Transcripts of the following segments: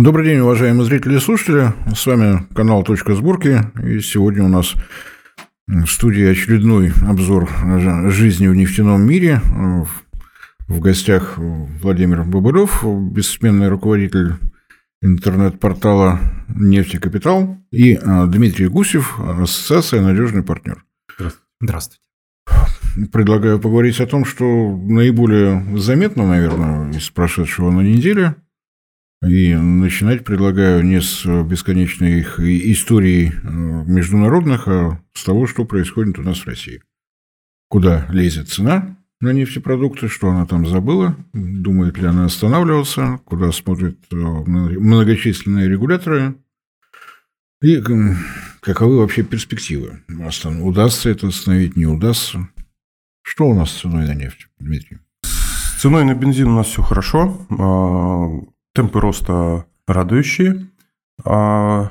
Добрый день, уважаемые зрители и слушатели. С вами канал «Точка сборки». И сегодня у нас в студии очередной обзор жизни в нефтяном мире. В гостях Владимир Бобылев, бессменный руководитель интернет-портала «Нефтекапитал» и а, Дмитрий Гусев, ассоциация «Надежный партнер». Здравствуйте. Предлагаю поговорить о том, что наиболее заметно, наверное, из прошедшего на неделе – и начинать предлагаю не с бесконечной их истории э, международных, а с того, что происходит у нас в России. Куда лезет цена на нефтепродукты, что она там забыла, думает ли она останавливаться, куда смотрят э, многочисленные регуляторы, и каковы вообще перспективы. Удастся это остановить, не удастся. Что у нас с ценой на нефть, Дмитрий? С ценой на бензин у нас все хорошо. Темпы роста радующие, а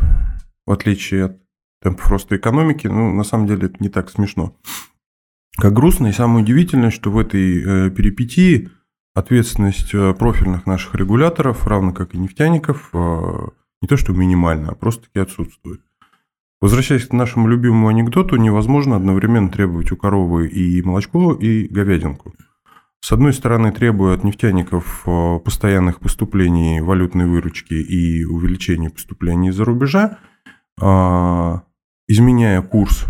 в отличие от темпов роста экономики, ну, на самом деле это не так смешно. Как грустно и самое удивительное, что в этой э, перипетии ответственность э, профильных наших регуляторов, равно как и нефтяников, э, не то что минимальна, а просто-таки отсутствует. Возвращаясь к нашему любимому анекдоту, невозможно одновременно требовать у коровы и молочко, и говядинку – с одной стороны, требуя от нефтяников э, постоянных поступлений валютной выручки и увеличения поступлений из-за рубежа, а, изменяя курс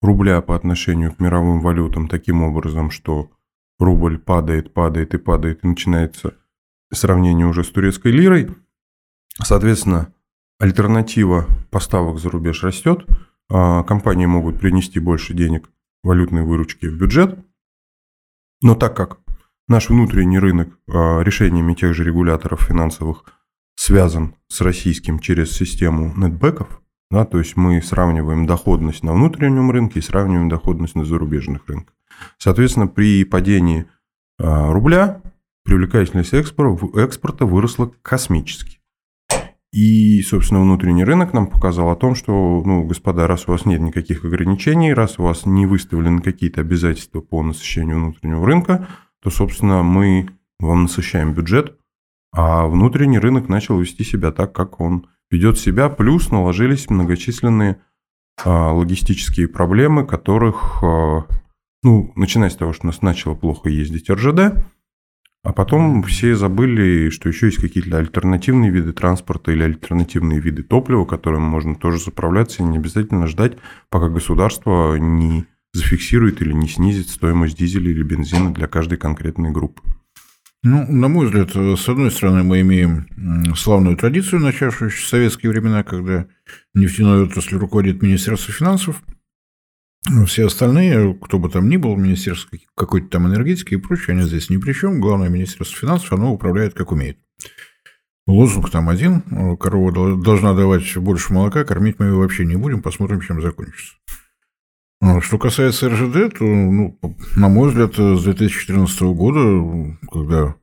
рубля по отношению к мировым валютам таким образом, что рубль падает, падает и падает, и начинается сравнение уже с турецкой лирой. Соответственно, альтернатива поставок за рубеж растет, а, компании могут принести больше денег валютной выручки в бюджет – но так как наш внутренний рынок а, решениями тех же регуляторов финансовых связан с российским через систему нетбеков, да, то есть мы сравниваем доходность на внутреннем рынке и сравниваем доходность на зарубежных рынках. Соответственно, при падении а, рубля привлекательность экспорта выросла космически. И, собственно, внутренний рынок нам показал о том, что, ну, господа, раз у вас нет никаких ограничений, раз у вас не выставлены какие-то обязательства по насыщению внутреннего рынка, то, собственно, мы вам насыщаем бюджет, а внутренний рынок начал вести себя так, как он ведет себя, плюс наложились многочисленные а, логистические проблемы, которых, а, ну, начиная с того, что у нас начало плохо ездить РЖД, а потом все забыли, что еще есть какие-то альтернативные виды транспорта или альтернативные виды топлива, которым можно тоже заправляться и не обязательно ждать, пока государство не зафиксирует или не снизит стоимость дизеля или бензина для каждой конкретной группы. Ну, на мой взгляд, с одной стороны, мы имеем славную традицию, начавшуюся в советские времена, когда нефтяной отрасль руководит Министерство финансов, все остальные, кто бы там ни был, Министерство какой-то там энергетики и прочее, они здесь ни при чем. Главное, Министерство финансов, оно управляет как умеет. Лозунг там один. Корова должна давать больше молока, кормить мы ее вообще не будем, посмотрим, чем закончится. А что касается РЖД, то, ну, на мой взгляд, с 2014 года, когда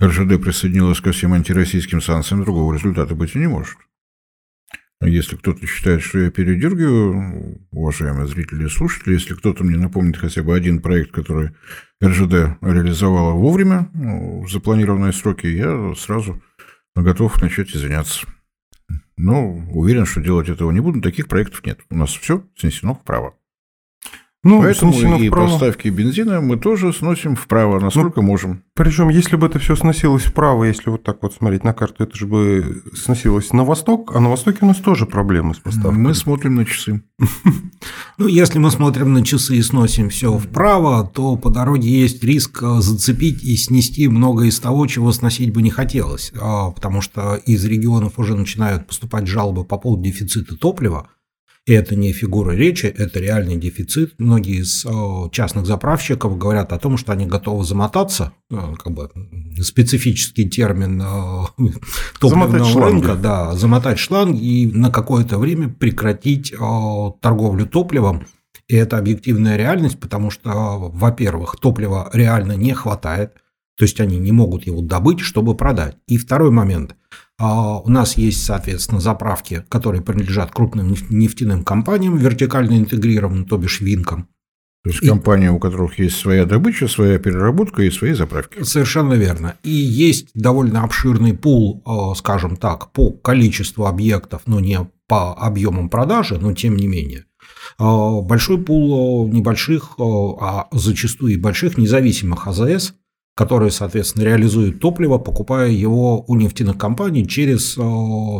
РЖД присоединилась ко всем антироссийским санкциям, другого результата быть и не может. Если кто-то считает, что я передергиваю, уважаемые зрители и слушатели, если кто-то мне напомнит хотя бы один проект, который РЖД реализовала вовремя, ну, в запланированные сроки, я сразу готов начать извиняться. Но уверен, что делать этого не буду. Таких проектов нет. У нас все снесено вправо. Ну, Поэтому и вправо. поставки бензина мы тоже сносим вправо, насколько ну, можем. Причем, если бы это все сносилось вправо, если вот так вот смотреть на карту, это же бы сносилось на восток, а на востоке у нас тоже проблемы с поставкой. Мы смотрим на часы. Ну, если мы смотрим на часы и сносим все вправо, то по дороге есть риск э, зацепить и снести многое из того, чего сносить бы не хотелось, а, потому что из регионов уже начинают поступать жалобы по поводу дефицита топлива, и это не фигура речи, это реальный дефицит. Многие из частных заправщиков говорят о том, что они готовы замотаться, э, как бы специфический термин топливного рынка, да, замотать шланг и на какое-то время прекратить торговлю топливом. И это объективная реальность, потому что, во-первых, топлива реально не хватает, то есть они не могут его добыть, чтобы продать. И второй момент. А, у нас есть, соответственно, заправки, которые принадлежат крупным нефтяным компаниям, вертикально интегрированным, то бишь винкам. То есть компания, у которых есть своя добыча, своя переработка и свои заправки. Совершенно верно. И есть довольно обширный пул, э, скажем так, по количеству объектов, но не по объемам продажи, но тем не менее. Э, большой пул небольших, а зачастую и больших независимых АЗС, которые, соответственно, реализуют топливо, покупая его у нефтяных компаний через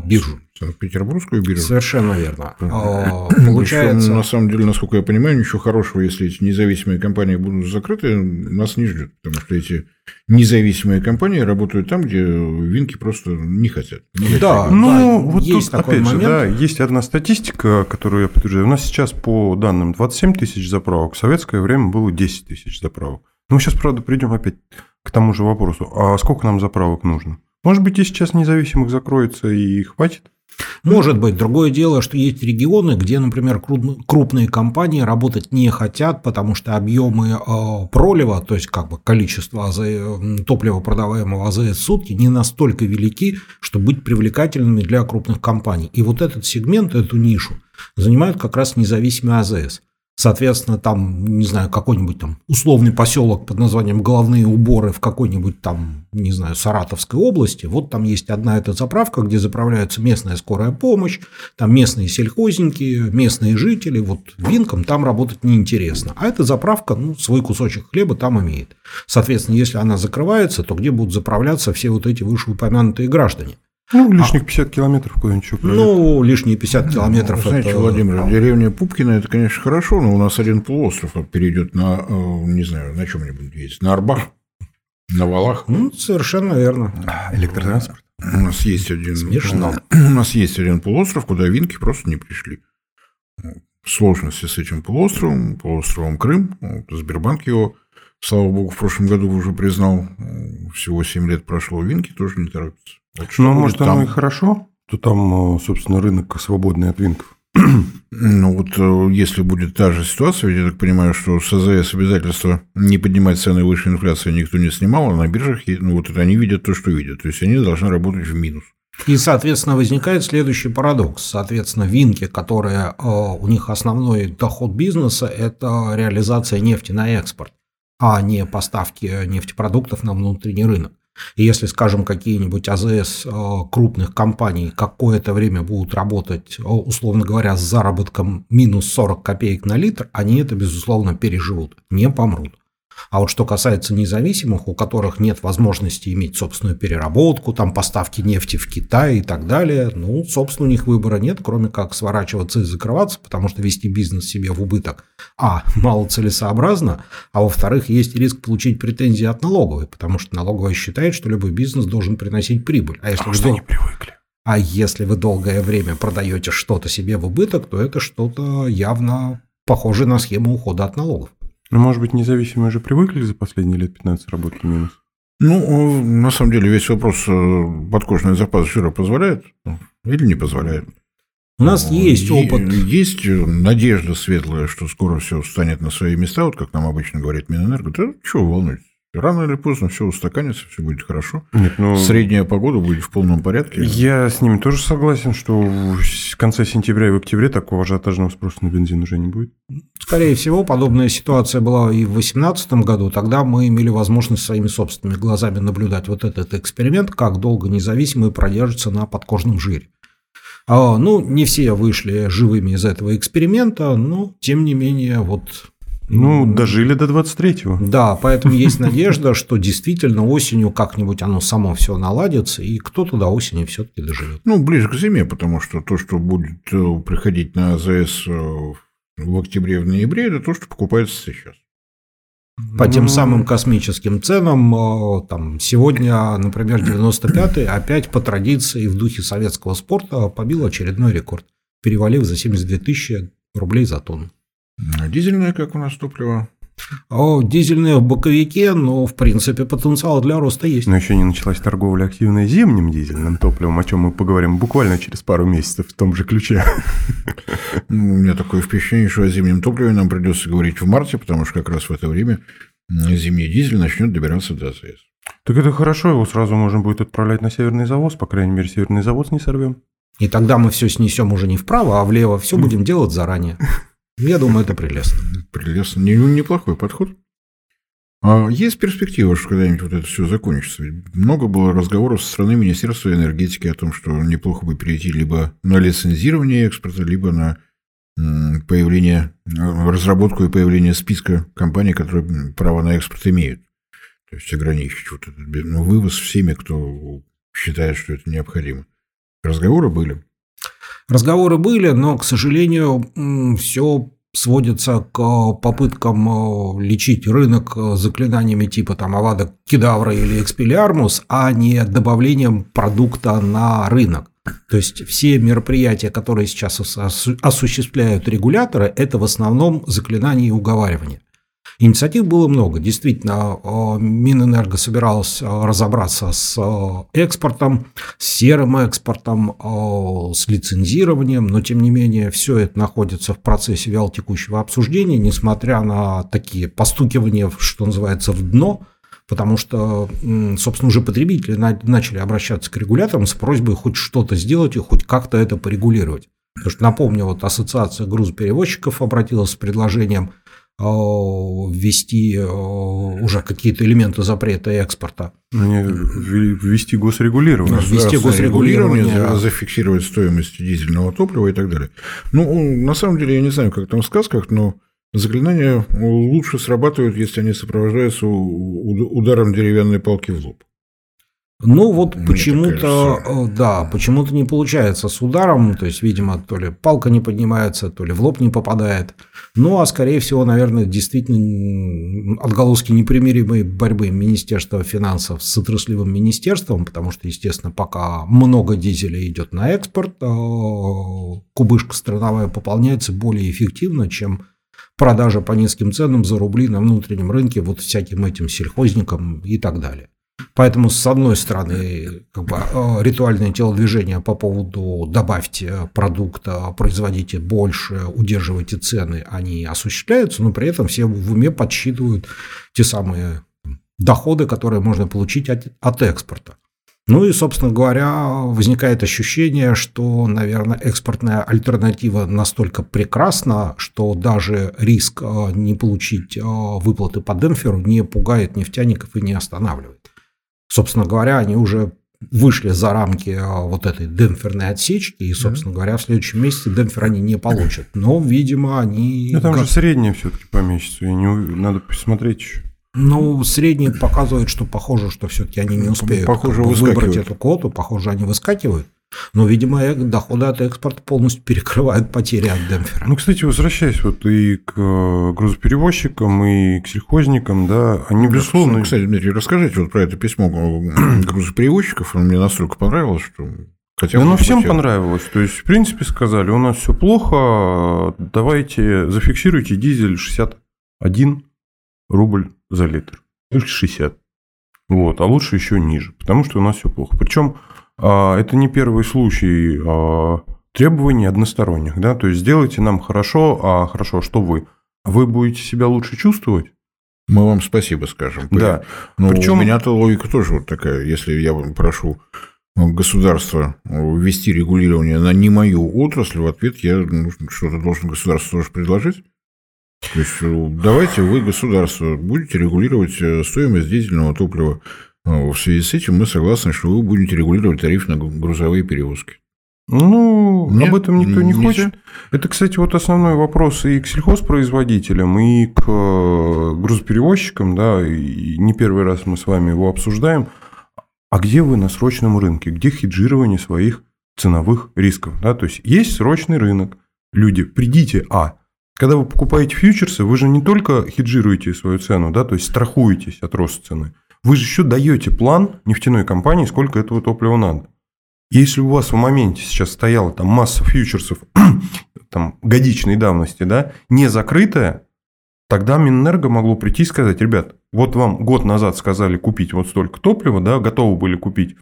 биржу. Санкт-Петербургскую биржу? Совершенно верно. А, получается... на самом деле, насколько я понимаю, ничего хорошего, если эти независимые компании будут закрыты, нас не ждет, потому что эти независимые компании работают там, где винки просто не хотят. Не да, хотят. ну да, вот есть тут, опять момент. же, да, есть одна статистика, которую я подтверждаю. У нас сейчас по данным 27 тысяч заправок, в советское время было 10 тысяч заправок. Ну, мы сейчас, правда, придем опять к тому же вопросу. А сколько нам заправок нужно? Может быть, и сейчас независимых закроется и хватит? Может быть. Другое дело, что есть регионы, где, например, крупные компании работать не хотят, потому что объемы э, пролива, то есть как бы количество топлива, продаваемого АЗС в сутки, не настолько велики, чтобы быть привлекательными для крупных компаний. И вот этот сегмент, эту нишу занимают как раз независимые АЗС. Соответственно, там, не знаю, какой-нибудь там условный поселок под названием Головные уборы в какой-нибудь там, не знаю, Саратовской области. Вот там есть одна эта заправка, где заправляются местная скорая помощь, там местные сельхозники, местные жители. Вот винкам там работать неинтересно. А эта заправка, ну, свой кусочек хлеба там имеет. Соответственно, если она закрывается, то где будут заправляться все вот эти вышеупомянутые граждане? Ну, лишних 50 километров куда-нибудь Ну, лишние 50 километров. Ну, знаете, это... Владимир, деревня Пупкина, это, конечно, хорошо, но у нас один полуостров перейдет на, э, не знаю, на чем-нибудь есть, на Арбах, на Валах. Ну, совершенно верно. Электротранспорт. У нас есть один... Смешно. У нас есть один полуостров, куда винки просто не пришли. Сложности с этим полуостровом, полуостровом Крым, Сбербанк его, слава богу, в прошлом году уже признал, всего 7 лет прошло, винки тоже не торопятся. Вот ну, может, там? оно и хорошо, то там, э, собственно, рынок свободный от винков. Ну вот э, если будет та же ситуация, ведь я так понимаю, что с АЗС обязательства не поднимать цены выше инфляции никто не снимал, а на биржах ну, вот это они видят то, что видят. То есть они должны работать в минус. И, соответственно, возникает следующий парадокс. Соответственно, винки, которые э, у них основной доход бизнеса – это реализация нефти на экспорт, а не поставки нефтепродуктов на внутренний рынок. И если, скажем, какие-нибудь АЗС э, крупных компаний какое-то время будут работать, э, условно говоря, с заработком минус 40 копеек на литр, они это, безусловно, переживут, не помрут. А вот что касается независимых, у которых нет возможности иметь собственную переработку, там поставки нефти в Китай и так далее, ну, собственно, у них выбора нет, кроме как сворачиваться и закрываться, потому что вести бизнес себе в убыток, а, мало целесообразно, а во-вторых, есть риск получить претензии от налоговой, потому что налоговая считает, что любой бизнес должен приносить прибыль. А если что они привыкли. А если вы долгое время продаете что-то себе в убыток, то это что-то явно похоже на схему ухода от налогов. Ну, может быть, независимые уже привыкли за последние лет 15 работать минус? Ну, на самом деле, весь вопрос, э, подкожный запас жира позволяет ну, или не позволяет. У нас ну, есть опыт. Есть надежда светлая, что скоро все встанет на свои места, вот как нам обычно говорит Минэнерго. Да чего вы волнуетесь? Рано или поздно все устаканится, все будет хорошо. Нет, ну, Средняя погода будет в полном порядке. Я с ними тоже согласен, что в конце сентября и в октябре такого ажиотажного спроса на бензин уже не будет. Скорее всего, подобная ситуация была и в 2018 году. Тогда мы имели возможность своими собственными глазами наблюдать вот этот эксперимент, как долго независимые продержатся на подкожном жире. А, ну, не все вышли живыми из этого эксперимента, но, тем не менее, вот ну, дожили до 23-го. Да, поэтому есть надежда, что действительно осенью как-нибудь оно само все наладится, и кто-то до осени все-таки доживет. Ну, ближе к зиме, потому что то, что будет э, приходить на АЗС э, в октябре, в ноябре, это то, что покупается сейчас. По тем ну. самым космическим ценам, э, там, сегодня, например, 95-й опять по традиции в духе советского спорта побил очередной рекорд, перевалив за 72 тысячи рублей за тонну. А дизельное как у нас топливо? О, дизельное в боковике, но, в принципе, потенциал для роста есть. Но еще не началась торговля активной зимним дизельным топливом, о чем мы поговорим буквально через пару месяцев в том же ключе. Ну, у меня такое впечатление, что о зимнем топливе нам придется говорить в марте, потому что как раз в это время зимний дизель начнет добираться до АЗС. Так это хорошо, его сразу можно будет отправлять на северный завоз, по крайней мере, северный завоз не сорвем. И тогда мы все снесем уже не вправо, а влево, все будем делать заранее. Я думаю, это прелестно. Прелестно. Неплохой подход. А есть перспектива, что когда-нибудь вот это все закончится? Много было разговоров со стороны Министерства энергетики о том, что неплохо бы перейти либо на лицензирование экспорта, либо на появление, разработку и появление списка компаний, которые право на экспорт имеют. То есть ограничить вот этот ну, вывоз всеми, кто считает, что это необходимо. Разговоры были. Разговоры были, но, к сожалению, все сводится к попыткам э, лечить рынок заклинаниями типа там Авада Кедавра или Экспелиармус, а не добавлением продукта на рынок. То есть все мероприятия, которые сейчас осуществляют регуляторы, это в основном заклинания и уговаривания. Инициатив было много. Действительно, э, Минэнерго собиралась э, разобраться с э, экспортом, с серым экспортом, с лицензированием, но тем не менее все это находится в процессе вялотекущего обсуждения, несмотря на такие постукивания, что называется, в дно, потому что, собственно, уже потребители начали обращаться к регуляторам с просьбой хоть что-то сделать и хоть как-то это порегулировать. Потому что, напомню, вот Ассоциация грузоперевозчиков обратилась с предложением ввести э, уже какие-то элементы запрета экспорта. Ну, ввести госрегулирование. Ввести госрегулирование. Зафиксировать стоимость дизельного топлива и так далее. Ну, на самом деле, я не знаю, как там в сказках, но заклинания лучше срабатывают, если они сопровождаются ударом деревянной палки в лоб. Ну вот почему-то, э, да, почему-то не получается с ударом, то есть, видимо, то ли палка не поднимается, то ли в лоб не попадает. Ну, а скорее всего, наверное, действительно отголоски непримиримой борьбы Министерства финансов с отраслевым министерством, потому что, естественно, пока много дизеля идет на экспорт, э, кубышка страновая пополняется более эффективно, чем продажа по низким ценам за рубли на внутреннем рынке вот всяким этим сельхозникам и так далее. Поэтому, с одной стороны, как бы, э, ритуальное телодвижение по поводу добавьте продукта, производите больше, удерживайте цены, они осуществляются, но при этом все в уме подсчитывают те самые доходы, которые можно получить от, от экспорта. Ну и, собственно говоря, возникает ощущение, что, наверное, экспортная альтернатива настолько прекрасна, что даже риск э, не получить э, выплаты по демпферу не пугает нефтяников и не останавливает собственно говоря, они уже вышли за рамки а, вот этой демпферной отсечки, и, собственно говоря, в следующем месяце демпфер они не получат. Но, видимо, они... Ну, там же среднее все-таки по месяцу, и не... надо посмотреть еще. Ну, средний показывает, что похоже, что все-таки они не успеют похоже, выбрать эту квоту, похоже, они выскакивают. Но, видимо, доходы от экспорта полностью перекрывают потери от демпфера. Ну, кстати, возвращаясь вот и к э, грузоперевозчикам, и к сельхозникам, да, они, безусловно... Кстати, Дмитрий, расскажите вот про это письмо грузоперевозчиков, оно мне настолько понравилось, что Хотя да, ну всем понравилось. То есть, в принципе, сказали, у нас все плохо, давайте зафиксируйте дизель 61 рубль за литр. Или 60. Вот, а лучше еще ниже, потому что у нас все плохо. Причем это не первый случай а, требований односторонних, да, то есть сделайте нам хорошо, а хорошо, а что вы? Вы будете себя лучше чувствовать? Мы вам спасибо скажем. Да. Но ну, Причем... у меня-то логика тоже вот такая. Если я прошу государство ввести регулирование на не мою отрасль, в ответ я ну, что-то должен государство тоже предложить. То есть э, давайте вы, государство, будете регулировать э, стоимость дизельного топлива в связи с этим мы согласны, что вы будете регулировать тариф на грузовые перевозки. Ну, Нет, об этом никто не нельзя. хочет. Это, кстати, вот основной вопрос и к сельхозпроизводителям, и к э, грузоперевозчикам, да, и не первый раз мы с вами его обсуждаем. А где вы на срочном рынке? Где хеджирование своих ценовых рисков? Да? То есть есть срочный рынок. Люди, придите, а, когда вы покупаете фьючерсы, вы же не только хеджируете свою цену, да, то есть страхуетесь от роста цены, вы же еще даете план нефтяной компании, сколько этого топлива надо. Если у вас в моменте сейчас стояла там масса фьючерсов там, годичной давности, да, не закрытая, тогда Минэнерго могло прийти и сказать, ребят, вот вам год назад сказали купить вот столько топлива, да, готовы были купить,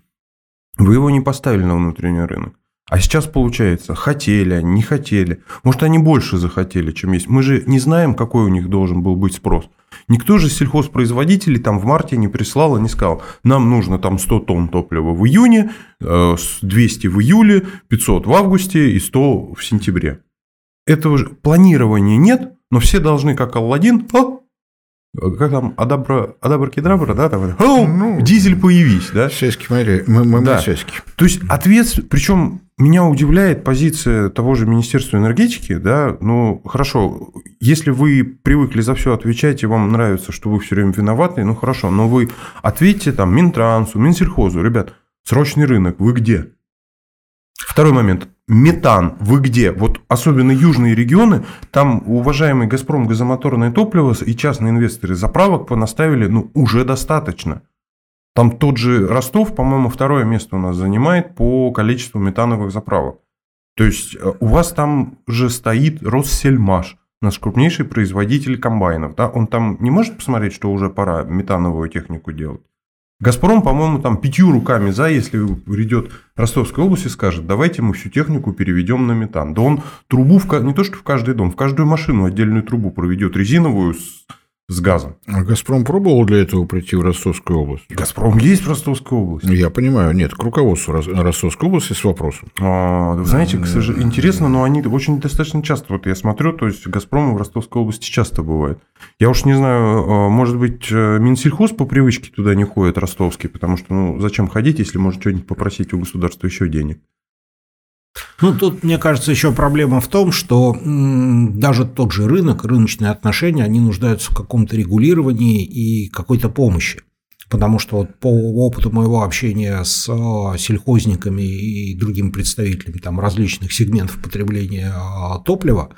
вы его не поставили на внутренний рынок. А сейчас получается, хотели они, не хотели. Может, они больше захотели, чем есть. Мы же не знаем, какой у них должен был быть спрос. Никто же сельхозпроизводителей там в марте не прислал и не сказал, нам нужно там 100 тонн топлива в июне, 200 э, в июле, 500 в августе и 100 в сентябре. этого же планирования нет, но все должны, как Алладин, о, как там, адабра, адабракедабра, да, там, ну, дизель появись, да? Сяськи, смотри, мы, мы, Да. мы сяськи. То есть ответ, причем меня удивляет позиция того же Министерства энергетики, да, ну хорошо, если вы привыкли за все отвечать и вам нравится, что вы все время виноваты, ну хорошо, но вы ответьте там Минтрансу, Минсельхозу, ребят, срочный рынок, вы где? Второй момент. Метан, вы где? Вот особенно южные регионы, там уважаемый «Газпром» газомоторное топливо и частные инвесторы заправок понаставили, ну, уже достаточно. Там тот же Ростов, по-моему, второе место у нас занимает по количеству метановых заправок. То есть э, у вас там же стоит Россельмаш, наш крупнейший производитель комбайнов. Да? Он там не может посмотреть, что уже пора метановую технику делать? Газпром, по-моему, там пятью руками за, если придет Ростовская область и скажет, давайте мы всю технику переведем на метан. Да он трубу, в, не то что в каждый дом, в каждую машину отдельную трубу проведет резиновую с, с газом. А «Газпром» пробовал для этого прийти в Ростовскую область? Газпром есть в Ростовской области. Я понимаю, нет, к руководству Рос- Ростовской области с вопросом. А, вы знаете, к сожалению, интересно, но они очень достаточно часто, вот я смотрю, то есть Газпром в Ростовской области часто бывает. Я уж не знаю, а, может быть, э, Минсельхоз по привычке туда не ходит, ростовский, потому что, ну, зачем ходить, если может что-нибудь попросить у государства еще денег? Ну, тут, мне кажется, еще проблема в том, что даже тот же рынок, рыночные отношения, они нуждаются в каком-то регулировании и какой-то помощи. Потому что вот по опыту моего общения с э, сельхозниками и другими представителями там, различных сегментов потребления э, топлива,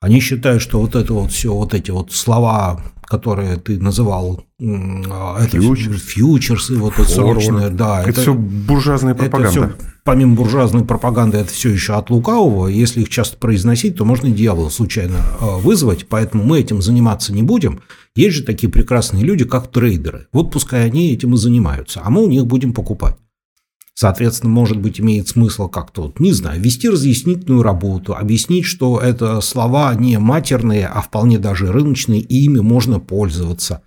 они считают, что вот это вот все, вот эти вот слова, которые ты называл, э, это Фьючерс. фьючерсы, вот это срочное, да, Это, все буржуазная пропаганда. это все, помимо буржуазной пропаганды, это все еще от лукавого. Если их часто произносить, то можно дьявола случайно э, вызвать, поэтому мы этим заниматься не будем. Есть же такие прекрасные люди, как трейдеры. Вот пускай они этим и занимаются, а мы у них будем покупать. Соответственно, может быть, имеет смысл как-то, вот, не знаю, вести разъяснительную работу, объяснить, что это слова не матерные, а вполне даже рыночные, и ими можно пользоваться.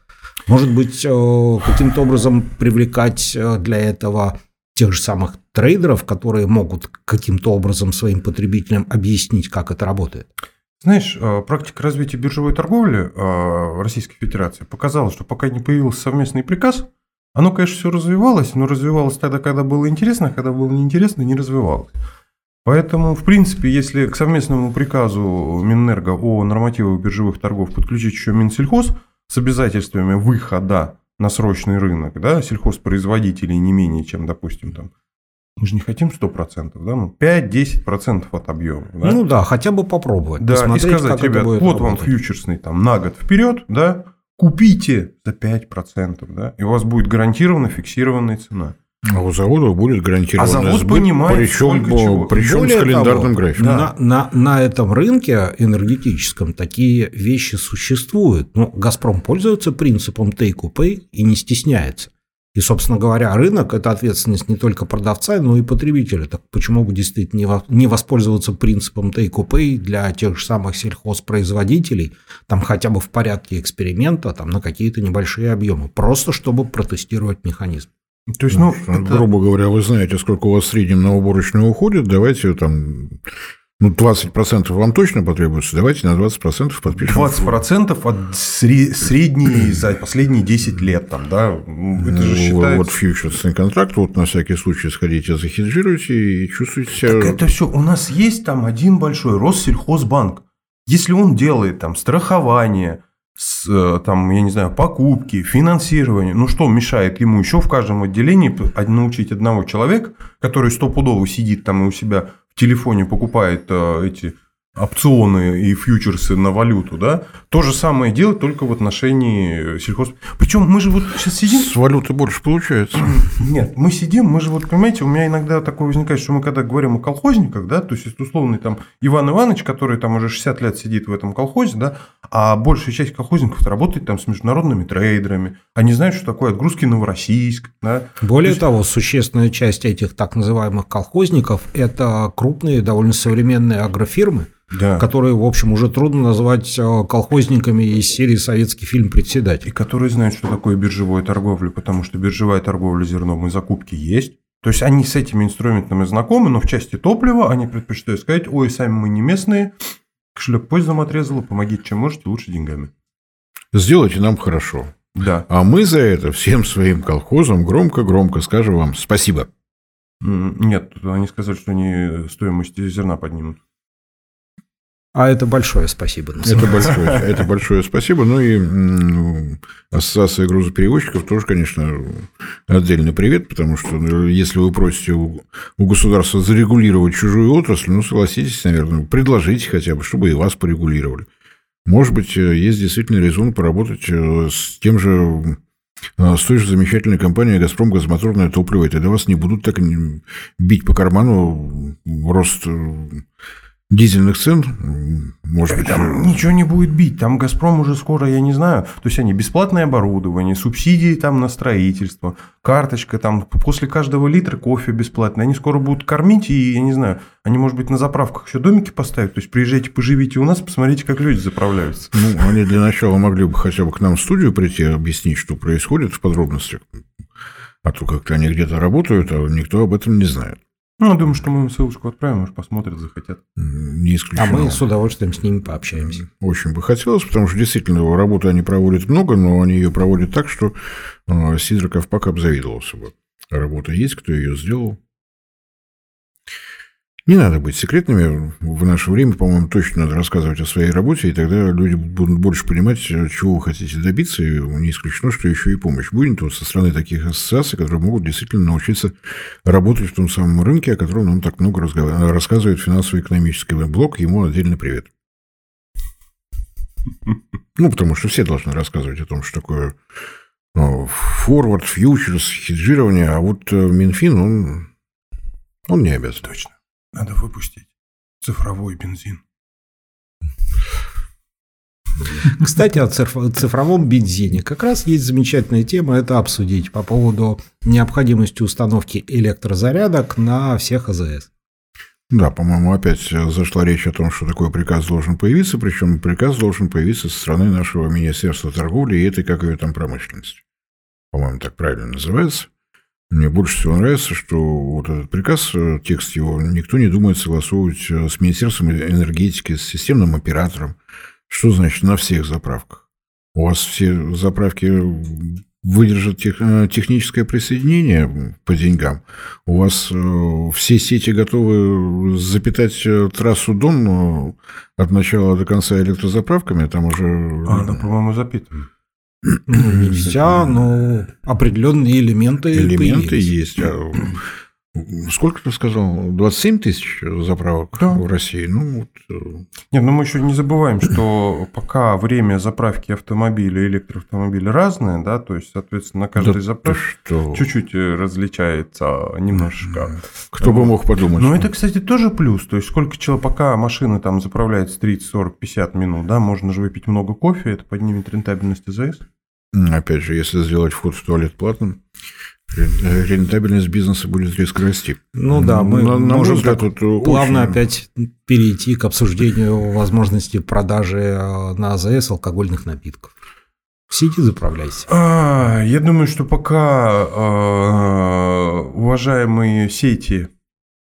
Может быть, э, каким-то образом привлекать э, для этого тех же самых трейдеров, которые могут каким-то образом своим потребителям объяснить, как это работает. Знаешь, э, практика развития биржевой торговли Российской Федерации показала, что пока не появился совместный приказ, оно, конечно, все развивалось, но развивалось тогда, когда было интересно, а когда было неинтересно, не развивалось. Поэтому, в принципе, если к совместному приказу Минэнерго о нормативах биржевых торгов подключить еще Минсельхоз с обязательствами выхода на срочный рынок, да, сельхозпроизводителей не менее, чем, допустим, там, мы же не хотим 100%, да, ну, 5-10% от объема. Да? Ну да, хотя бы попробовать. Да, и сказать, ребят, вот вам работать. фьючерсный там на год вперед, да, купите за 5%, да, и у вас будет гарантированно фиксированная цена. А у заводов будет гарантированный А завод сбыт, понимает, причем, чего. причем Более с календарным того, графиком. Да. На, на, на этом рынке энергетическом такие вещи существуют. Но «Газпром» пользуется принципом take or pay и не стесняется. И, собственно говоря, рынок – это ответственность не только продавца, но и потребителя. Так почему бы действительно не во- не воспользоваться принципом take or pay для тех же самых сельхозпроизводителей, там хотя бы в порядке эксперимента, там на какие-то небольшие объемы, просто чтобы протестировать механизм. То есть, ну, Что, это- Грубо говоря, вы знаете, сколько у вас в среднем на уборочную уходит, давайте там, ну, 20% вам точно потребуется, давайте на 20% подпишем. 20% от сре- средней за последние 10 лет, там, да, это же Ну, считается... Вот фьючерсный контракт, вот на всякий случай сходите, захеджируйте и чувствуете себя... Так это все, у нас есть там один большой Россельхозбанк. Если он делает там страхование, с, э, там, я не знаю, покупки, финансирование, ну что мешает ему еще в каждом отделении од- научить одного человека, который стопудово сидит там и у себя телефоне покупает э, эти опционы и фьючерсы на валюту, да, то же самое делать только в отношении сельхоз. Причем мы же вот сейчас сидим, С валюты больше получается. нет, мы сидим, мы же вот, понимаете, у меня иногда такое возникает, что мы когда говорим о колхозниках, да, то есть условный там Иван Иванович, который там уже 60 лет сидит в этом колхозе, да, а большая часть колхозников работает там с международными трейдерами, они знают, что такое отгрузки Новороссийск, да. Более То есть- того, существенная часть этих так называемых колхозников – это крупные, довольно современные агрофирмы, Да. которые, в общем, уже трудно назвать э, колхозниками из серии «Советский фильм И «Председатель». которые знают, что такое биржевая торговля, потому что биржевая торговля зерном и закупки есть. То есть они с этими инструментами знакомы, но в части топлива они предпочитают сказать, ой, сами мы не местные, Кошелек поездом отрезало, помогите, чем можете, лучше деньгами. Сделайте нам хорошо. Да. А мы за это всем своим колхозам громко-громко скажем вам спасибо. Нет, они сказали, что они стоимость зерна поднимут. А это большое спасибо. Это большое, это большое спасибо. Ну и Ассоциация грузоперевозчиков тоже, конечно, отдельный привет, потому что ну, если вы просите у, у государства зарегулировать чужую отрасль, ну, согласитесь, наверное, предложите хотя бы, чтобы и вас порегулировали. Может быть, есть действительно резон поработать э, с тем же э, с той же замечательной компанией «Газпром» газомоторное топливо, и тогда вас не будут так бить по карману рост э, дизельных цен, может быть... Там ничего не будет бить, там «Газпром» уже скоро, я не знаю, то есть они бесплатное оборудование, субсидии там на строительство, карточка там, после каждого литра кофе бесплатно, они скоро будут кормить, и, я не знаю, они, может быть, на заправках еще домики поставят, то есть приезжайте, поживите у нас, посмотрите, как люди заправляются. Ну, они для начала могли бы хотя бы к нам в студию прийти, объяснить, что происходит в подробностях, а то как-то они где-то работают, а никто об этом не знает. Ну, я думаю, что мы им ссылочку отправим, может, посмотрят, захотят. Не исключено. А мы с удовольствием с ними пообщаемся. Очень бы хотелось, потому что действительно работы они проводят много, но они ее проводят так, что э, Сидор Ковпак обзавидовался бы. Работа есть, кто ее сделал. Не надо быть секретными. В наше время, по-моему, точно надо рассказывать о своей работе, и тогда люди будут больше понимать, чего вы хотите добиться, и не исключено, что еще и помощь будет вот со стороны таких ассоциаций, которые могут действительно научиться работать в том самом рынке, о котором нам так много рассказывает финансово-экономический блок. Ему отдельный привет. Ну, потому что все должны рассказывать о том, что такое ну, форвард, фьючерс, хеджирование, а вот э, Минфин, он, он не обязан. Точно. Надо выпустить цифровой бензин. Кстати, о цифровом бензине. Как раз есть замечательная тема это обсудить по поводу необходимости установки электрозарядок на всех АЗС. Да, по-моему, опять зашла речь о том, что такой приказ должен появиться, причем приказ должен появиться со стороны нашего Министерства торговли и этой, как ее там, промышленности. По-моему, так правильно называется. Мне больше всего нравится, что вот этот приказ, э, текст его, никто не думает согласовывать э, с Министерством энергетики, с системным оператором. Что значит на всех заправках? У вас все заправки выдержат тех, э, техническое присоединение по деньгам. У вас все сети готовы запитать трассу Дон от начала до конца электрозаправками, там уже... А, да, по-моему, запитано. Ну, нельзя, но определенные элементы Элементы появились. есть. А сколько ты сказал? 27 тысяч заправок да. в России? Ну, вот... Э, Нет, но мы еще не забываем, что пока время заправки автомобиля и электроавтомобиля разное, да, то есть, соответственно, на каждой да заправке чуть-чуть э, различается немножечко. Кто бы мог подумать. Но это, кстати, тоже плюс. То есть, сколько человек, пока машина там заправляется 30, 40, 50 минут, да, можно же выпить много кофе, это поднимет рентабельность АЗС. Опять же, если сделать вход в туалет платным, рентабельность бизнеса будет резко расти. Ну да, мы на, на можем взгляд, тут плавно очень... опять перейти к обсуждению возможности продажи э, на АЗС алкогольных напитков. В сети заправляйся. А, я думаю, что пока а, уважаемые сети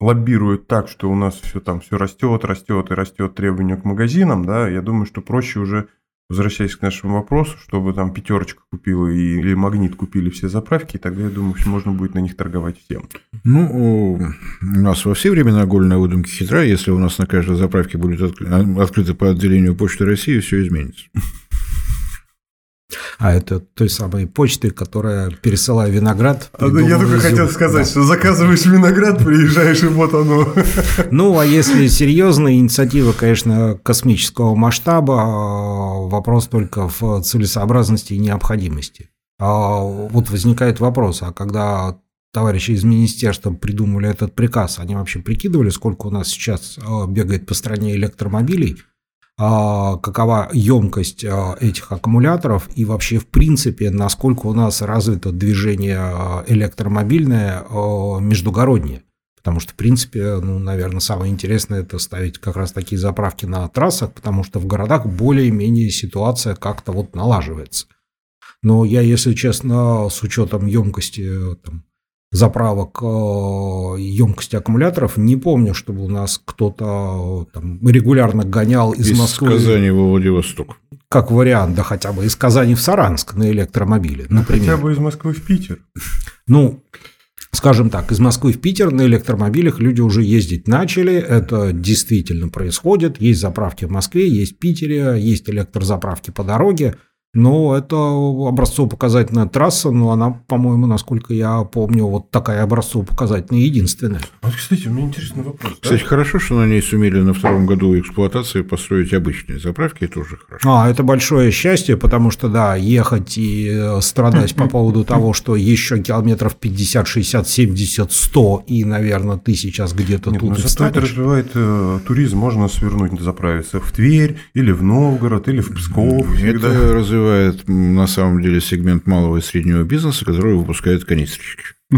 лоббируют так, что у нас все там все растет, растет и растет требования к магазинам, да, я думаю, что проще уже возвращаясь к нашему вопросу, чтобы там пятерочка купила или магнит купили все заправки, тогда, я думаю, можно будет на них торговать всем. Ну, у нас во все времена огольная выдумки хитра. Если у нас на каждой заправке будет открыто по отделению Почты России, все изменится. А это той самой почты, которая пересылая виноград. А, ну, я только хотел сказать, да. что заказываешь виноград, приезжаешь, и вот оно. Ну, а если серьезная инициатива, конечно, космического масштаба, а, вопрос только в целесообразности и необходимости. А вот возникает вопрос, а когда товарищи из министерства придумали этот приказ, они вообще прикидывали, сколько у нас сейчас а, бегает по стране электромобилей – какова емкость а, этих аккумуляторов и вообще в принципе насколько у нас развито движение а, электромобильное междугороднее. Потому что, в принципе, ну, наверное, самое интересное это ставить как раз такие заправки на трассах, потому что в городах более-менее ситуация как-то вот налаживается. Но я, если честно, с учетом емкости там, заправок емкости аккумуляторов. Не помню, чтобы у нас кто-то там регулярно гонял из, из Москвы. Из Казани в Владивосток. Как вариант, да хотя бы из Казани в Саранск на электромобиле, ну, например. Хотя бы из Москвы в Питер. Ну, скажем так, из Москвы в Питер на электромобилях люди уже ездить начали. Это действительно происходит. Есть заправки в Москве, есть в Питере, есть электрозаправки по дороге. Но это образцово-показательная трасса, но она, по-моему, насколько я помню, вот такая образцово-показательная единственная. Вот, кстати, у меня интересный вопрос. Кстати, да? хорошо, что на ней сумели на втором году эксплуатации построить обычные заправки, это уже хорошо. А, это большое счастье, потому что, да, ехать и э, страдать по поводу того, что еще километров 50, 60, 70, 100 и, наверное, ты сейчас где-то Нет, тут ну, зато это развивает э, туризм, можно свернуть, заправиться в Тверь, или в Новгород, или в Псков. Это развивает развивает на самом деле сегмент малого и среднего бизнеса, который выпускает канистрочки.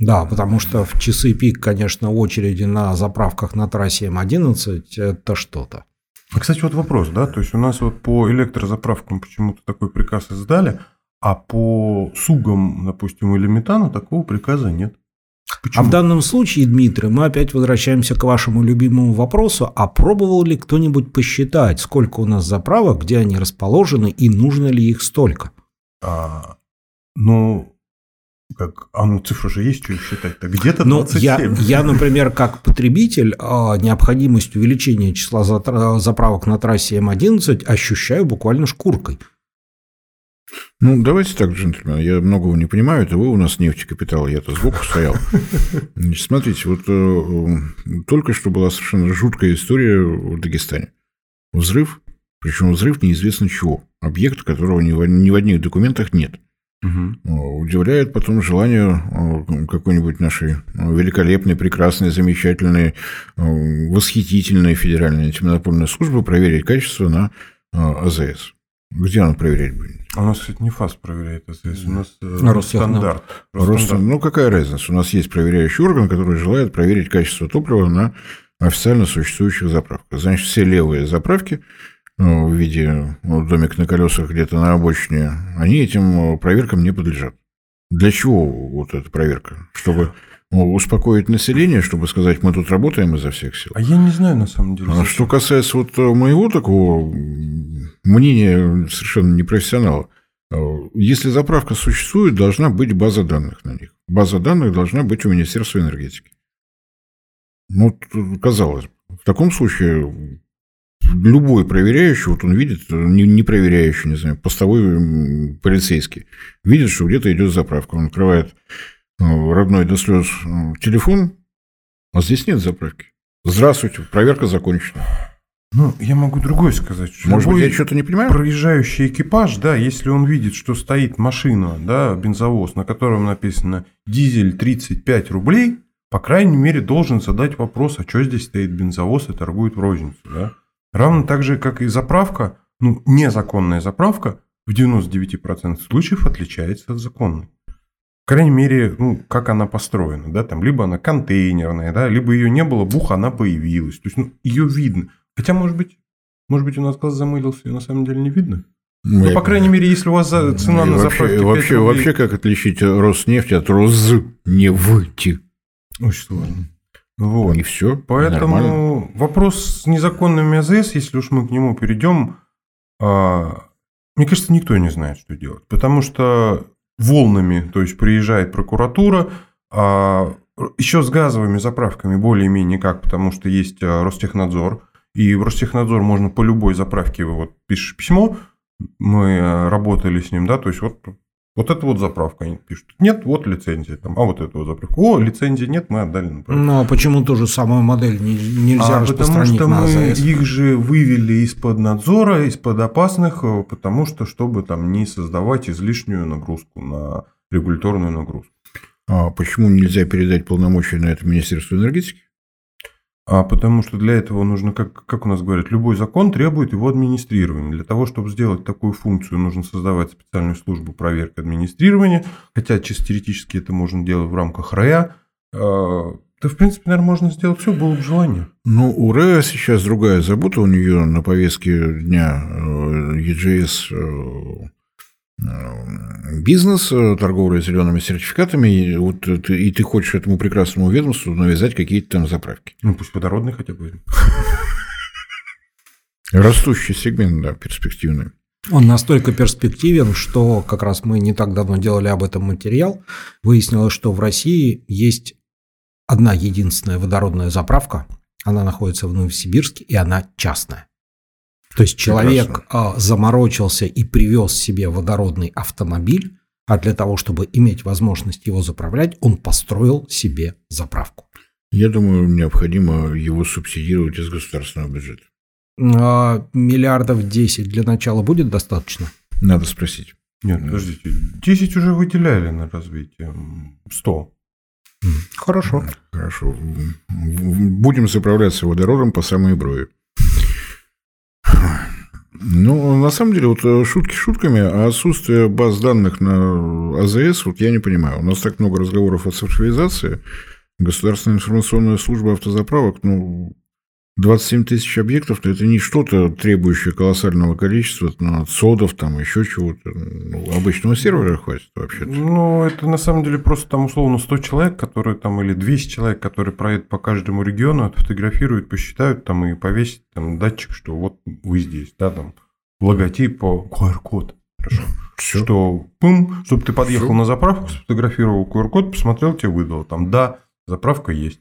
Да, потому что в часы пик, конечно, очереди на заправках на трассе М11 – это что-то. А, кстати, вот вопрос, да, то есть у нас вот по электрозаправкам почему-то такой приказ издали, а по сугам, допустим, или метану такого приказа нет. Почему? А в данном случае, Дмитрий, мы опять возвращаемся к вашему любимому вопросу, а пробовал ли кто-нибудь посчитать, сколько у нас заправок, где они расположены и нужно ли их столько? А, ну, как, а ну цифра же есть, что их считать-то? Где-то 27. Я, я, например, как потребитель, а, необходимость увеличения числа заправок на трассе М11 ощущаю буквально шкуркой. Ну, давайте так, джентльмены, я многого не понимаю, это вы у нас нефтекапитал, я-то сбоку стоял. Значит, смотрите, вот э, только что была совершенно жуткая история в Дагестане. Взрыв, причем взрыв неизвестно чего, объект, которого ни в, ни в одних документах нет. Угу. Удивляет потом желание э, какой-нибудь нашей великолепной, прекрасной, замечательной, восхитительной федеральной антимонопольной службы проверить качество на АЗС. Где он проверять будет? А у нас, кстати, не ФАС проверяет АЗС, у нас э, Росстандарт. Росстандарт. Ну, какая разница? У нас есть проверяющий орган, который желает проверить качество топлива на официально существующих заправках. Значит, все левые заправки ну, в виде ну, домик на колесах где-то на обочине, они этим э, проверкам не подлежат. Для чего вот эта проверка? Чтобы успокоить население, чтобы сказать, мы тут работаем изо всех сил. А я не знаю, на самом деле. А что касается вот э, моего такого мнения совершенно непрофессионала, э, если заправка существует, должна быть база данных на них. База данных должна быть у Министерства энергетики. Ну, казалось бы. В таком случае любой проверяющий, вот он видит, не, не проверяющий, не знаю, постовой полицейский, видит, что где-то идет заправка. Он открывает ну, родной до слез телефон, а здесь нет заправки. Здравствуйте, проверка закончена. Ну, я могу другое сказать. Может быть, я что-то не понимаю? Проезжающий экипаж, да, если он видит, что стоит машина, да, бензовоз, на котором написано дизель 35 рублей, по крайней мере, должен задать вопрос, а что здесь стоит бензовоз и торгует в розницу, да? Равно так же, как и заправка, ну, незаконная заправка в 99% случаев отличается от законной крайней мере, ну, как она построена, да, там, либо она контейнерная, да, либо ее не было, бух, она появилась. То есть, ну, ее видно. Хотя, может быть, может быть, у нас глаз замылился, ее на самом деле не видно. Ну, ну по крайней мере, если у вас цена на заправке вообще, рублей... вообще, как отличить Роснефть от Роснефти? Очень сложно. Вот. И все. Поэтому нормально. вопрос с незаконными АЗС, если уж мы к нему перейдем, а, мне кажется, никто не знает, что делать. Потому что волнами, то есть приезжает прокуратура, а еще с газовыми заправками более-менее как, потому что есть а, Ростехнадзор, и в Ростехнадзор можно по любой заправке, вот пишешь письмо, мы а, работали с ним, да, то есть вот вот это вот заправка, они пишут. Нет, вот лицензия. Там, а вот это вот заправка. О, лицензии нет, мы отдали на Ну, а почему ту же самую модель нельзя а распространить потому что мы их же вывели из-под надзора, из-под опасных, потому что, чтобы там не создавать излишнюю нагрузку на регуляторную нагрузку. А почему нельзя передать полномочия на это Министерству энергетики? А потому что для этого нужно, как, как у нас говорят, любой закон требует его администрирования. Для того, чтобы сделать такую функцию, нужно создавать специальную службу проверки администрирования, хотя чисто теоретически это можно делать в рамках РАЯ. А, да, в принципе, наверное, можно сделать все, было бы желание. Ну, у РЭА сейчас другая забота, у нее на повестке дня EGS э, бизнес, торговля зелеными сертификатами, и, вот, и ты хочешь этому прекрасному ведомству навязать какие-то там заправки. Ну, пусть водородный хотя бы. Растущий сегмент, да, перспективный. Он настолько перспективен, что как раз мы не так давно делали об этом материал. Выяснилось, что в России есть одна единственная водородная заправка. Она находится в Новосибирске, и она частная. То есть человек Прекрасно. заморочился и привез себе водородный автомобиль, а для того, чтобы иметь возможность его заправлять, он построил себе заправку. Я думаю, необходимо его субсидировать из государственного бюджета. А миллиардов 10 для начала будет достаточно? Надо спросить. Нет, подождите. 10 уже выделяли на развитие. 100. Хорошо. Хорошо. Будем заправляться водородом по самой брови. Ну, на самом деле, вот э, шутки шутками, а отсутствие баз данных на АЗС, вот я не понимаю. У нас так много разговоров о цифровизации. Государственная информационная служба автозаправок, ну, 27 тысяч объектов, это не что-то требующее колоссального количества ну, содов, там еще чего-то. Ну, обычного сервера хватит вообще. -то. Ну, это на самом деле просто там условно 100 человек, которые там, или 200 человек, которые проедут по каждому региону, отфотографируют, посчитают там и повесят там датчик, что вот вы здесь, да, там логотип, QR-код. Хорошо. Все. Что, пум, чтобы ты подъехал Все. на заправку, сфотографировал QR-код, посмотрел, тебе выдал. Там, да, заправка есть.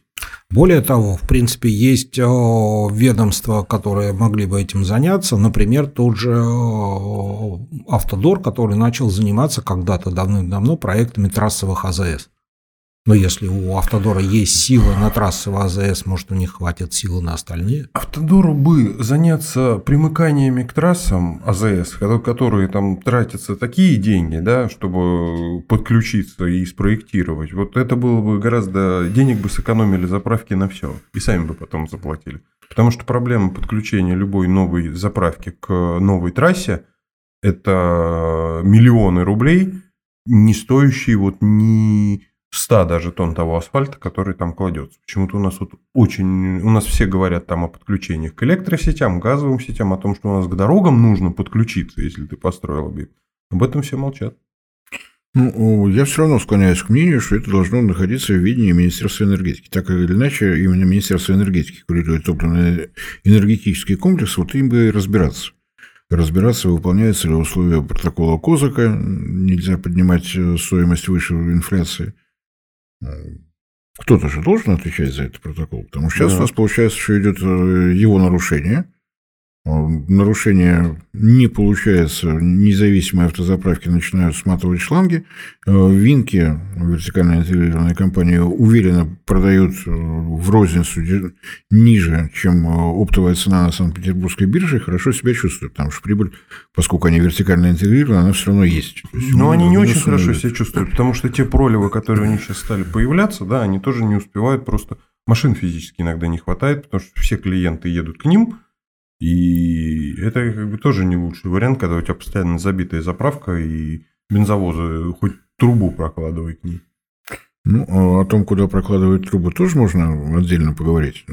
Более того, в принципе, есть э, ведомства, которые могли бы этим заняться. Например, тот же э, Автодор, который начал заниматься когда-то давным-давно проектами трассовых АЗС. Но если у Автодора есть силы на трассы в АЗС, может, у них хватит силы на остальные? Автодору бы заняться примыканиями к трассам АЗС, которые там тратятся такие деньги, да, чтобы подключиться и спроектировать. Вот это было бы гораздо... Денег бы сэкономили заправки на все. И сами бы потом заплатили. Потому что проблема подключения любой новой заправки к новой трассе – это миллионы рублей, не стоящие вот ни 100 даже тонн того асфальта, который там кладется. Почему-то у нас вот очень... У нас все говорят там о подключениях к электросетям, газовым сетям, о том, что у нас к дорогам нужно подключиться, если ты построил объект. Об этом все молчат. Ну, я все равно склоняюсь к мнению, что это должно находиться в видении Министерства энергетики. Так или иначе, именно Министерство энергетики курирует топливно-энергетический комплекс, вот им бы разбираться. Разбираться, выполняются ли условия протокола Козака, нельзя поднимать э, стоимость выше инфляции – кто-то же должен отвечать за этот протокол, потому что сейчас да. у нас, получается, что идет э, его нарушение – нарушение не получается, независимые автозаправки начинают сматывать шланги. Э, Винки, вертикально интегрированные компании, уверенно продают э, в розницу ниже, чем э, оптовая цена на Санкт-Петербургской бирже, хорошо себя чувствуют, потому что прибыль, поскольку они вертикально интегрированы, она все равно есть. есть Но они не очень хорошо себя чувствуют, потому что те проливы, которые у них сейчас стали появляться, да, они тоже не успевают просто машин физически иногда не хватает, потому что все клиенты едут к ним, и это как бы тоже не лучший вариант, когда у тебя постоянно забитая заправка и бензовозы хоть трубу прокладывай к ней. Ну, а о том, куда прокладывать трубу, тоже можно отдельно поговорить.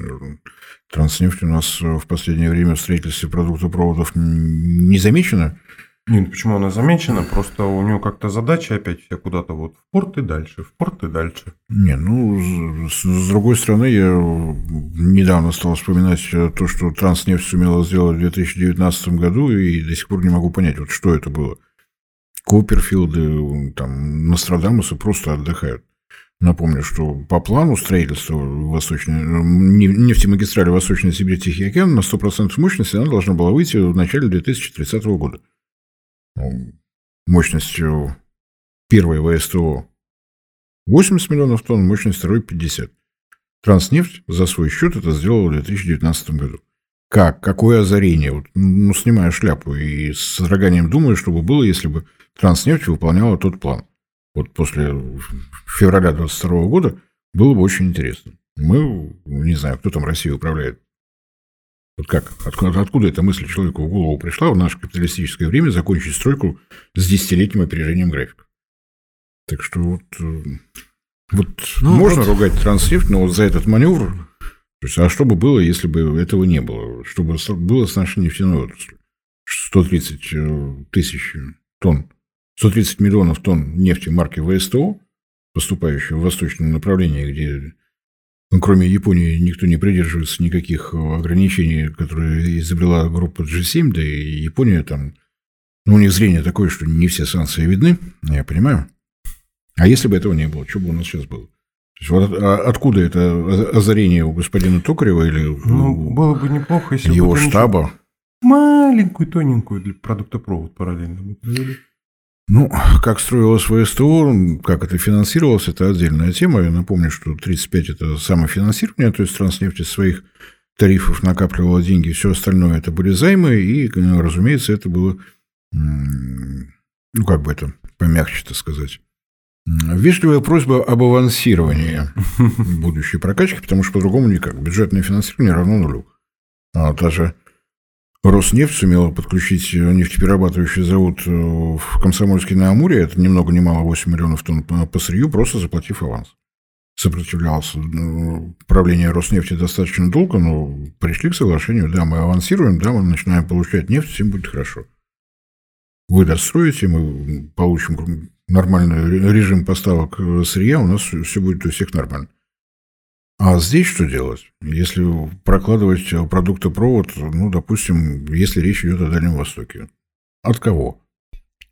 Транснефть у нас в последнее время в строительстве продуктопроводов не замечена. Нет, почему она замечена? Просто у нее как-то задача опять вся куда-то вот в порт и дальше, в порт и дальше. Не, ну, с, с другой стороны, я недавно стал вспоминать то, что Транснефть сумела сделать в 2019 году, и до сих пор не могу понять, вот что это было. Куперфилды, там, Нострадамусы просто отдыхают. Напомню, что по плану строительства Восточной, нефтемагистрали Восточной Сибирь Тихий океан на 100% мощности она должна была выйти в начале 2030 года мощностью первой ВСТО 80 миллионов тонн, мощность второй 50. Транснефть за свой счет это сделала в 2019 году. Как? Какое озарение? Вот, ну, снимаю шляпу и с содроганием думаю, что бы было, если бы Транснефть выполняла тот план. Вот после февраля 2022 года было бы очень интересно. Мы, не знаю, кто там Россию управляет, вот как? Откуда, откуда эта мысль человеку в голову пришла в наше капиталистическое время закончить стройку с десятилетним опережением графика? Так что вот, э, вот ну, можно вот... ругать Транснефть, но вот за этот маневр, то есть, а что бы было, если бы этого не было? Что бы было с нашей нефтяной отраслью? 130 э, тысяч тонн 130 миллионов тонн нефти марки ВСТО, поступающей в восточном направлении, где ну, кроме Японии никто не придерживается никаких ограничений, которые изобрела группа G7, да и Япония там, ну, у них зрение такое, что не все санкции видны, я понимаю. А если бы этого не было, что бы у нас сейчас было? То есть, вот а откуда это озарение у господина Токарева или ну, было бы неплохо, если его штаба? Маленькую, тоненькую для продуктопровод параллельно бы провели. Ну, как строилось ВСТО, как это финансировалось, это отдельная тема. Я напомню, что 35 – это самофинансирование, то есть Транснефть из своих тарифов накапливала деньги, все остальное это были займы, и, разумеется, это было, ну, как бы это помягче-то сказать, Вежливая просьба об авансировании будущей прокачки, потому что по-другому никак. Бюджетное финансирование равно нулю. А даже Роснефть сумела подключить нефтеперерабатывающий завод э, в Комсомольске на Амуре, это ни много ни мало 8 миллионов тонн по сырью, просто заплатив аванс. Сопротивлялся ну, правление Роснефти достаточно долго, но пришли к соглашению, да, мы авансируем, да, мы начинаем получать нефть, всем будет хорошо. Вы достроите, мы получим нормальный режим поставок сырья, у нас все будет у всех нормально. А здесь что делать? Если прокладывать продуктопровод, ну, допустим, если речь идет о Дальнем Востоке. От кого?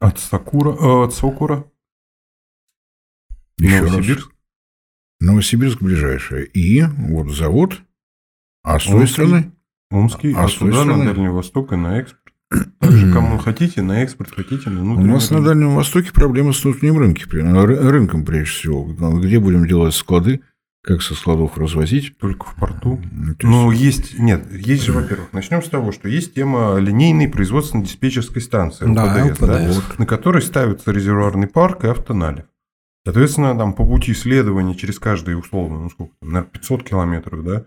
От Сакура, э, от Сокура. Еще Новосибирск. Раз. Новосибирск ближайшая. И вот завод. А с той стороны? Омский, а, а с той стороны? на Дальний Восток и на экспорт. Также кому хотите, на экспорт хотите, на внутренний У нас рынок. на Дальнем Востоке проблемы с внутренним рынком, рынком прежде всего. Где будем делать склады, как со складов развозить? Только в порту. Ну, есть... Нет, есть же, во-первых, начнем с того, что есть тема линейной производственно-диспетчерской станции, да, ЛПДС, да, на которой ставится резервуарный парк и автоналив. Соответственно, там по пути следования через каждые, условно, ну сколько, на 500 километров, да,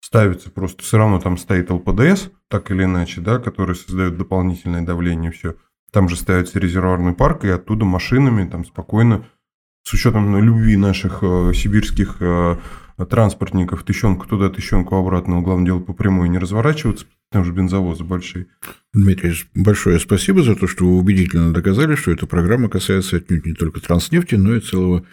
ставится просто, все равно там стоит ЛПДС, так или иначе, да, который создает дополнительное давление, все. Там же ставится резервуарный парк, и оттуда машинами там спокойно, с учетом любви наших э, сибирских э, транспортников, тыщенку туда, тыщенку обратно, главное дело по прямой не разворачиваться, там же бензовозы большие. Дмитрий, большое спасибо за то, что вы убедительно доказали, что эта программа касается отнюдь не только транснефти, но и целого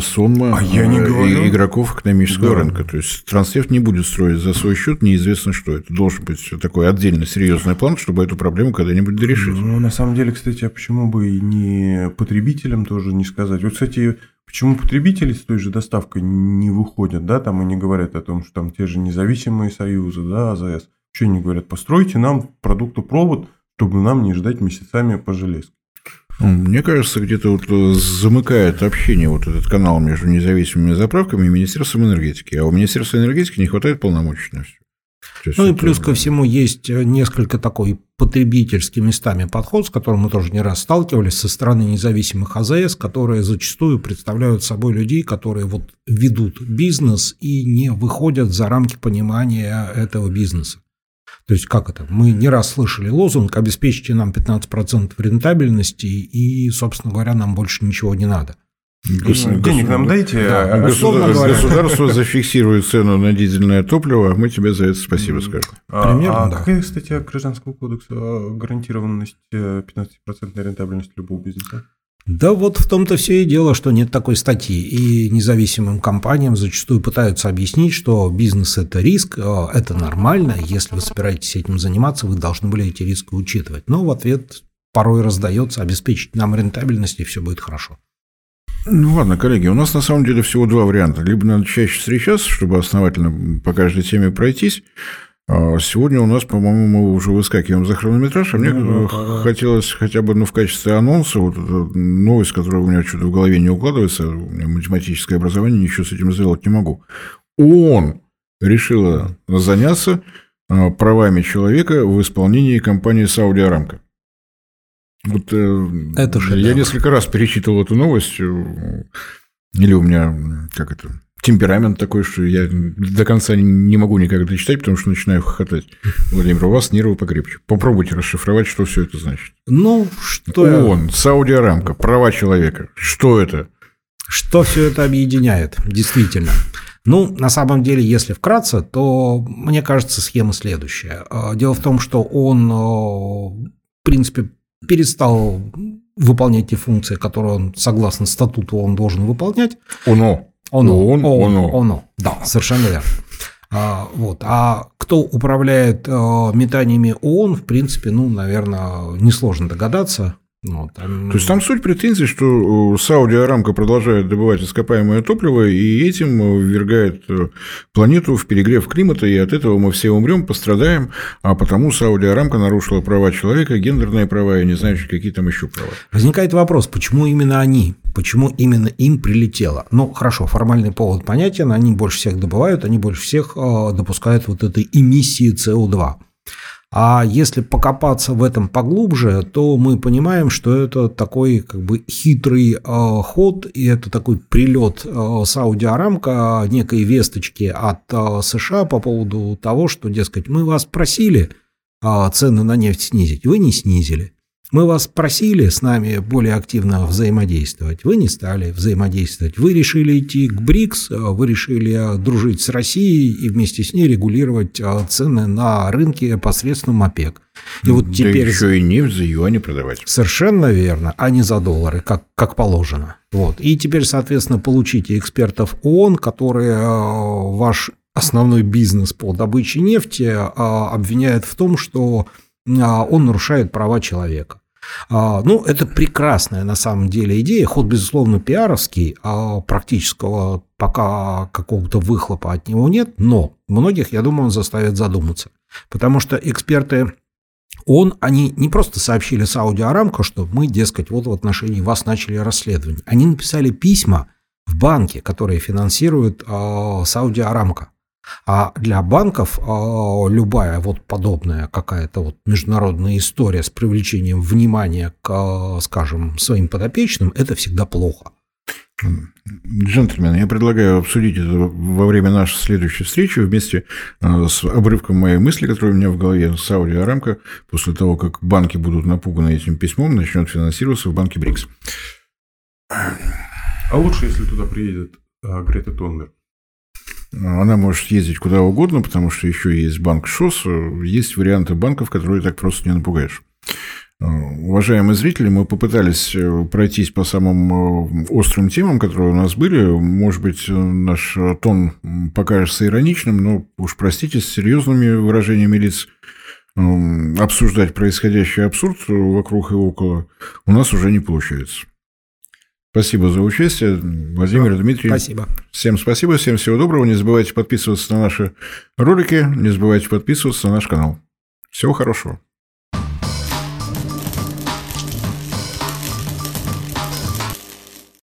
сонма а я не э, говорю. игроков экономического да. рынка. То есть транснефть не будет строить за свой счет неизвестно что. Это должен быть такой отдельно серьезный план, чтобы эту проблему когда-нибудь решить. Ну, на самом деле, кстати, а почему бы и не потребителям тоже не сказать? Вот, кстати, Почему потребители с той же доставкой не выходят, да, там и не говорят о том, что там те же независимые союзы, да, АЗС, что они говорят, постройте нам продуктопровод, чтобы нам не ждать месяцами по железке. Ну, мне кажется, где-то вот э, замыкает общение вот этот канал между независимыми заправками и Министерством энергетики. А у Министерства энергетики не хватает полномочий на все. Ну и плюс ко всему есть э, несколько такой потребительский местами подход, с которым мы тоже не раз сталкивались со стороны независимых АЗС, которые зачастую представляют собой людей, которые вот ведут бизнес и не выходят за рамки понимания этого бизнеса. То есть как это? Мы не раз слышали лозунг «обеспечьте нам 15% рентабельности и, собственно говоря, нам больше ничего не надо». Гос... Денег нам дайте. Да, а государство, государство зафиксирует цену на дизельное топливо, а мы тебе за это спасибо скажем. А, Примерно, а да. какая статья Гражданского кодекса гарантированность 15% рентабельности любого бизнеса? Да вот в том-то все и дело, что нет такой статьи. И независимым компаниям зачастую пытаются объяснить, что бизнес – это риск, э, это нормально, если вы собираетесь этим заниматься, вы должны были эти риски учитывать. Но в ответ порой раздается обеспечить нам рентабельность, и все будет хорошо. Ну ладно, коллеги, у нас на самом деле всего два варианта. Либо надо чаще встречаться, чтобы основательно по каждой теме пройтись, а сегодня у нас, по-моему, мы уже выскакиваем за хронометраж, а мне ну, да, хотелось хотя бы ну, в качестве анонса, вот эта новость, которая у меня что-то в голове не укладывается, у меня математическое образование, ничего с этим сделать не могу. ООН решила заняться а, правами человека в исполнении компании «Сауди Арамко». Вот э, это я несколько раз перечитывал эту новость, э, или у меня, как это, темперамент такой, что я до конца не могу никак дочитать, потому что начинаю хохотать. Владимир, у вас нервы покрепче. Попробуйте расшифровать, что все это значит. Ну, что... ООН, Сауди Арамка, права человека. Что это? Что все это объединяет, действительно? Ну, на самом деле, если вкратце, то, мне кажется, схема следующая. Дело в том, что он, в принципе, перестал выполнять те функции, которые он, согласно статуту, он должен выполнять. Оно. Оно. Он, оно. Оно. Да, совершенно верно. А, вот. а кто управляет а, метаниями ООН, в принципе, ну, наверное, несложно догадаться. Там... То есть там суть претензий, что э, Сауди Арамко продолжает добывать ископаемое топливо и этим ввергает э, планету в перегрев климата, и от этого мы все умрем, пострадаем, а потому Сауди Арамко нарушила права человека, гендерные права и не знаю, какие там еще права. Возникает вопрос, почему именно они? Почему именно им прилетело? Ну, хорошо, формальный повод понятен, они больше всех добывают, они больше всех э, допускают вот этой эмиссии СО2. А если покопаться в этом поглубже, то мы понимаем, что это такой как бы хитрый э, ход, и это такой прилет э, Сауди Арамка некой весточки от э, США по поводу того, что, дескать, мы вас просили э, цены на нефть снизить, вы не снизили. Мы вас просили с нами более активно взаимодействовать, вы не стали взаимодействовать. Вы решили идти к БРИКС, вы решили дружить с Россией и вместе с ней регулировать а, цены на рынке посредством ОПЕК. И вот теперь... Да еще и нефть за юани продавать. Совершенно верно, а не за доллары, как, как положено. Вот. И теперь, соответственно, получите экспертов ООН, которые а, ваш основной бизнес по добыче нефти а, обвиняют в том, что он нарушает права человека. А, ну, это прекрасная на самом деле идея, ход, безусловно, пиаровский, а практического пока какого-то выхлопа от него нет, но многих, я думаю, он заставит задуматься. Потому что эксперты он, они не просто сообщили Сауди Арамко, что мы, дескать, вот в отношении вас начали расследование. Они написали письма в банке, которые финансируют э, Сауди Арамко. А для банков а, любая вот подобная какая-то вот международная история с привлечением внимания к, скажем, своим подопечным, это всегда плохо. Джентльмены, я предлагаю обсудить это во время нашей следующей встречи вместе а, с обрывком моей мысли, которая у меня в голове. Сауди Арамко, после того, как банки будут напуганы этим письмом, начнет финансироваться в банке БРИКС. А лучше, если туда приедет Грета Тунберг. Она может ездить куда угодно, потому что еще есть банк ШОС, есть варианты банков, которые так просто не напугаешь. Уважаемые зрители, мы попытались э, пройтись по самым э, острым темам, которые у нас были. Может быть, наш тон покажется ироничным, но уж простите, с серьезными выражениями лиц обсуждать происходящий абсурд вокруг и около у нас уже не получается. Спасибо за участие, Владимир, Дмитрий. Спасибо. Всем спасибо, всем всего доброго. Не забывайте подписываться на наши ролики, не забывайте подписываться на наш канал. Всего хорошего.